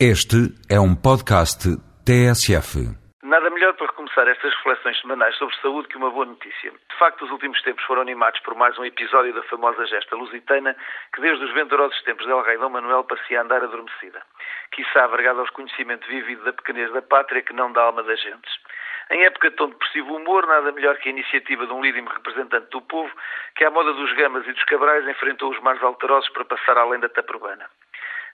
Este é um podcast TSF. Nada melhor para recomeçar estas reflexões semanais sobre saúde que uma boa notícia. De facto, os últimos tempos foram animados por mais um episódio da famosa gesta lusitana que desde os venturosos tempos del rei Dom Manuel parecia andar adormecida. Quiçá vergada aos conhecimento vívido da pequenez da pátria que não da alma das gentes. Em época de tão depressivo humor, nada melhor que a iniciativa de um lídimo representante do povo que, à moda dos gamas e dos cabrais, enfrentou os mares alterosos para passar além da taprobana.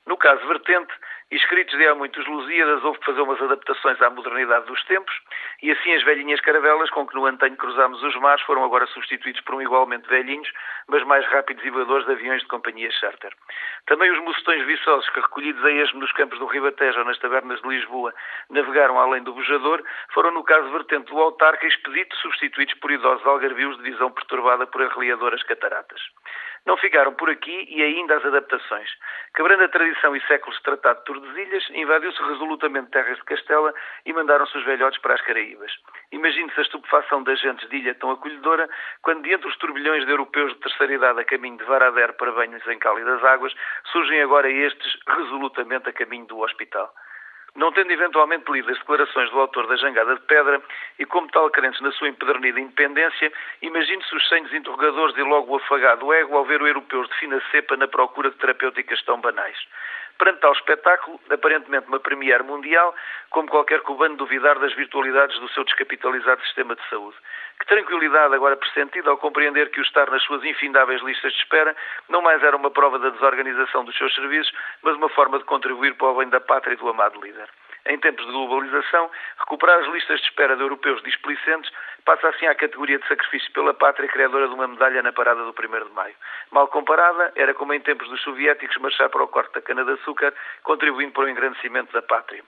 No caso vertente, escritos de há muitos Lusíadas, houve que fazer umas adaptações à modernidade dos tempos, e assim as velhinhas caravelas com que no antanho cruzámos os mares foram agora substituídos por um igualmente velhinhos, mas mais rápidos e voadores de aviões de companhia charter. Também os mocetões viçosos que, recolhidos a esmo nos campos do Ribatejo ou nas tabernas de Lisboa, navegaram além do Bujador, foram, no caso vertente do Autarca, expedito substituídos por idosos algarvios de visão perturbada por arreliadoras cataratas. Não ficaram por aqui e ainda as adaptações. Quebrando a tradição e séculos de tratado de Tordesilhas, invadiu-se resolutamente terras de Castela e mandaram-se os velhotes para as Caraíbas. Imagine-se a estupefação das gentes de ilha tão acolhedora, quando de entre os turbilhões de europeus de terceira idade a caminho de Varadero para banhos em cálidas águas, surgem agora estes resolutamente a caminho do hospital. Não tendo eventualmente lido as declarações do autor da Jangada de Pedra e como tal crentes na sua empedernida independência, imagine-se os senhos interrogadores e logo o afagado ego ao ver o europeus de fina cepa na procura de terapêuticas tão banais. Perante tal espetáculo, aparentemente uma premiere mundial, como qualquer cubano duvidar das virtualidades do seu descapitalizado sistema de saúde. Que tranquilidade agora pressentida ao compreender que o estar nas suas infindáveis listas de espera não mais era uma prova da desorganização dos seus serviços, mas uma forma de contribuir para o bem da pátria e do amado líder. Em tempos de globalização, recuperar as listas de espera de europeus displicentes passa assim à categoria de sacrifício pela pátria criadora de uma medalha na parada do 1 de maio. Mal comparada, era como em tempos dos soviéticos marchar para o corte da cana-de-açúcar, contribuindo para o engrandecimento da pátria.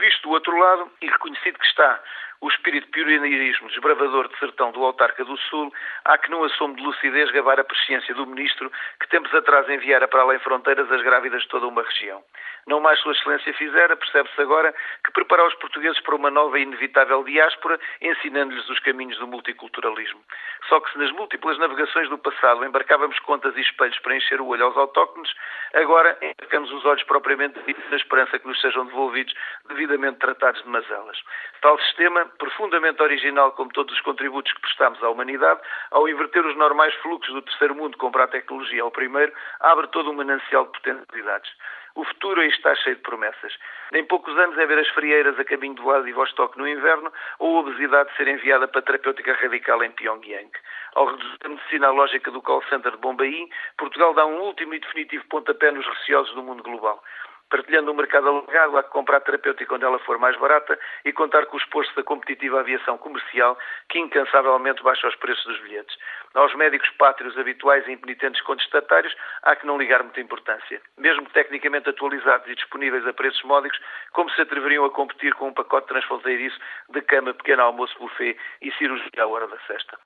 Visto do outro lado e reconhecido que está o espírito pioneirismo desbravador de sertão do Autarca do Sul, há que não assume de lucidez gabar a presciência do ministro que tempos atrás enviara para além fronteiras as grávidas de toda uma região. Não mais Sua Excelência fizera, percebe-se agora que preparar os portugueses para uma nova e inevitável diáspora, ensinando-lhes os caminhos do multiculturalismo. Só que se nas múltiplas navegações do passado embarcávamos contas e espelhos para encher o olho aos autóctones, agora embarcamos os olhos propriamente na esperança que nos sejam devolvidos devidamente tratados de mazelas. Tal sistema profundamente original como todos os contributos que prestamos à humanidade, ao inverter os normais fluxos do terceiro mundo comprar a tecnologia ao primeiro, abre todo um manancial de potencialidades. O futuro aí está cheio de promessas. Em poucos anos é ver as frieiras a caminho do Vladivostok no inverno ou a obesidade ser enviada para terapêutica radical em Pyongyang. Ao reduzir a medicina à lógica do call center de Bombaim, Portugal dá um último e definitivo pontapé nos receosos do mundo global partilhando o mercado alargado, há que comprar terapêutica onde ela for mais barata e contar com o esforço da competitiva aviação comercial que incansavelmente baixa os preços dos bilhetes. Aos médicos pátrios habituais e impenitentes contestatários há que não ligar muita importância. Mesmo tecnicamente atualizados e disponíveis a preços módicos, como se atreveriam a competir com um pacote transfronteiriço de cama, pequeno almoço, buffet e cirurgia à hora da sexta.